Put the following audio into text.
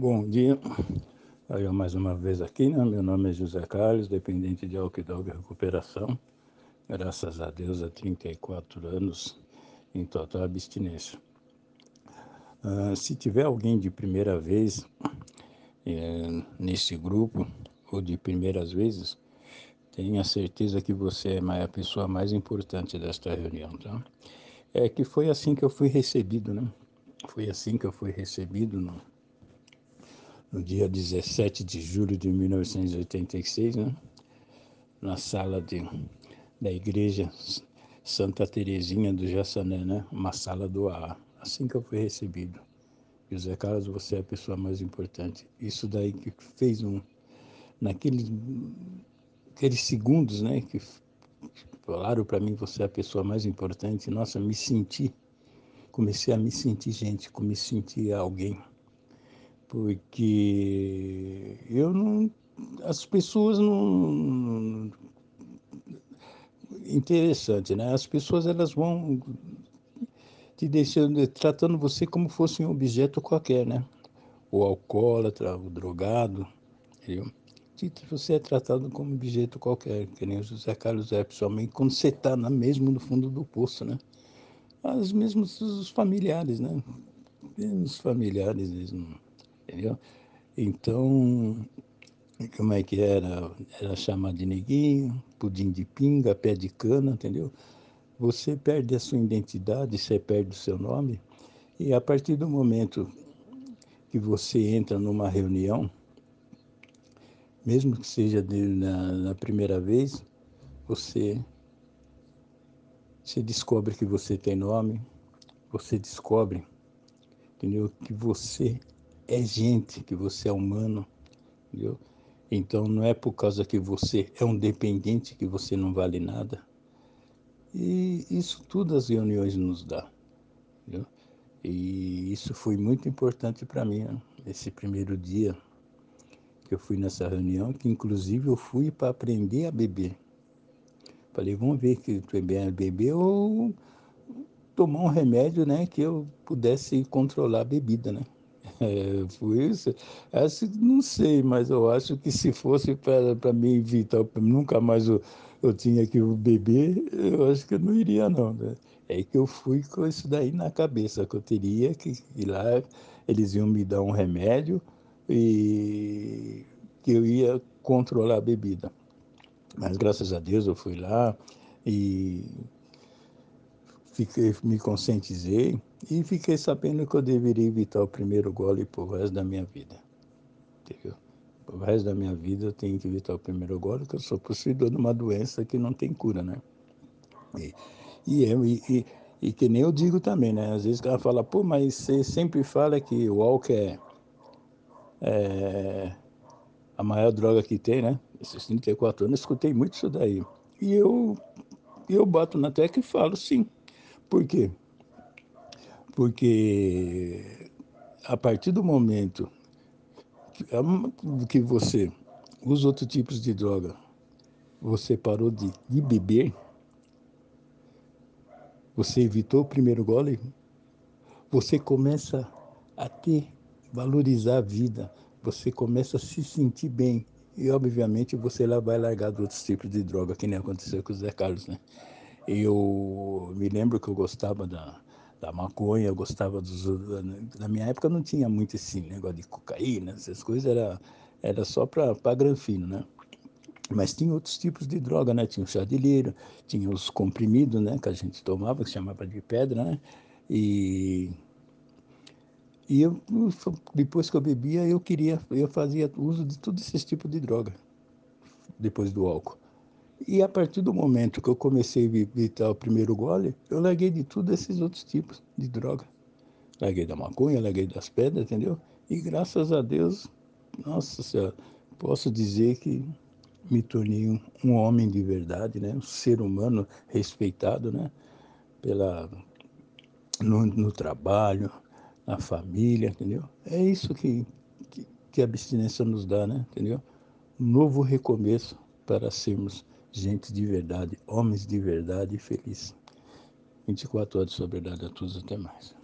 Bom dia, eu mais uma vez aqui, né? Meu nome é José Carlos, dependente de Alquidog Recuperação. Graças a Deus, há 34 anos em total abstinência. Uh, se tiver alguém de primeira vez é, nesse grupo, ou de primeiras vezes, tenha certeza que você é a pessoa mais importante desta reunião, tá? É que foi assim que eu fui recebido, né? Foi assim que eu fui recebido no no dia 17 de julho de 1986, né? na sala de, da igreja Santa Terezinha do Jaçané, né? uma sala do AA. Assim que eu fui recebido. José Carlos, você é a pessoa mais importante. Isso daí que fez um. Naqueles aqueles segundos, né? Que falaram para mim, você é a pessoa mais importante. Nossa, me senti. Comecei a me sentir gente, comecei a me sentir alguém porque eu não. As pessoas não. Interessante, né? As pessoas elas vão te deixando, tratando você como fosse um objeto qualquer, né? O alcoólatra, o drogado, entendeu? Você é tratado como objeto qualquer, que nem o José Carlos é pessoalmente, quando você está mesmo no fundo do poço, né? As mesmas os familiares, né? Os familiares, eles não entendeu? Então, como é que era? Era chamado de neguinho, pudim de pinga, pé de cana, entendeu? Você perde a sua identidade, você perde o seu nome, e a partir do momento que você entra numa reunião, mesmo que seja de, na, na primeira vez, você se descobre que você tem nome, você descobre, entendeu? Que você é gente, que você é humano, entendeu? Então não é por causa que você é um dependente que você não vale nada. E isso tudo as reuniões nos dá, entendeu? E isso foi muito importante para mim, né? esse primeiro dia que eu fui nessa reunião, que inclusive eu fui para aprender a beber. Falei, vamos ver que tu é bem beber ou tomar um remédio, né, que eu pudesse controlar a bebida, né? É, por isso, acho, não sei, mas eu acho que se fosse para me evitar, nunca mais eu, eu tinha que beber, eu acho que eu não iria não. Né? É que eu fui com isso daí na cabeça, que eu teria que ir lá, eles iam me dar um remédio e que eu ia controlar a bebida. Mas graças a Deus eu fui lá e fiquei, me conscientizei e fiquei sabendo que eu deveria evitar o primeiro gole por resto da minha vida. Entendeu? Por resto da minha vida eu tenho que evitar o primeiro gole, porque eu sou possuidor de uma doença que não tem cura, né? E, e, eu, e, e, e, que nem eu digo também, né? Às vezes o cara fala, pô, mas você sempre fala que o álcool é, é a maior droga que tem, né? Esses 34 anos eu escutei muito isso daí. E eu, eu bato na tecla e falo, sim, por quê? Porque a partir do momento que você usa outros tipos de droga, você parou de, de beber, você evitou o primeiro gole, você começa a ter, valorizar a vida, você começa a se sentir bem. E, obviamente, você lá vai largar de outros tipos de droga, que nem aconteceu com o Zé Carlos, né? Eu me lembro que eu gostava da, da maconha, eu gostava dos. Na minha época não tinha muito esse negócio de cocaína, essas coisas, era, era só para granfino, né? Mas tinha outros tipos de droga, né? Tinha o chá de lira, tinha os comprimidos, né? Que a gente tomava, que chamava de pedra, né? E, e eu, depois que eu bebia, eu queria, eu fazia uso de todos esses tipos de droga, depois do álcool. E a partir do momento que eu comecei a evitar o primeiro gole, eu larguei de tudo esses outros tipos de droga. Larguei da maconha, larguei das pedras, entendeu? E graças a Deus, nossa senhora, posso dizer que me tornei um, homem de verdade, né? Um ser humano respeitado, né? Pela, no, no trabalho, na família, entendeu? É isso que, que, que a abstinência nos dá, né? Entendeu? Um novo recomeço para sermos gente de verdade, homens de verdade e felizes. 24 horas de sobriedade a todos, até mais.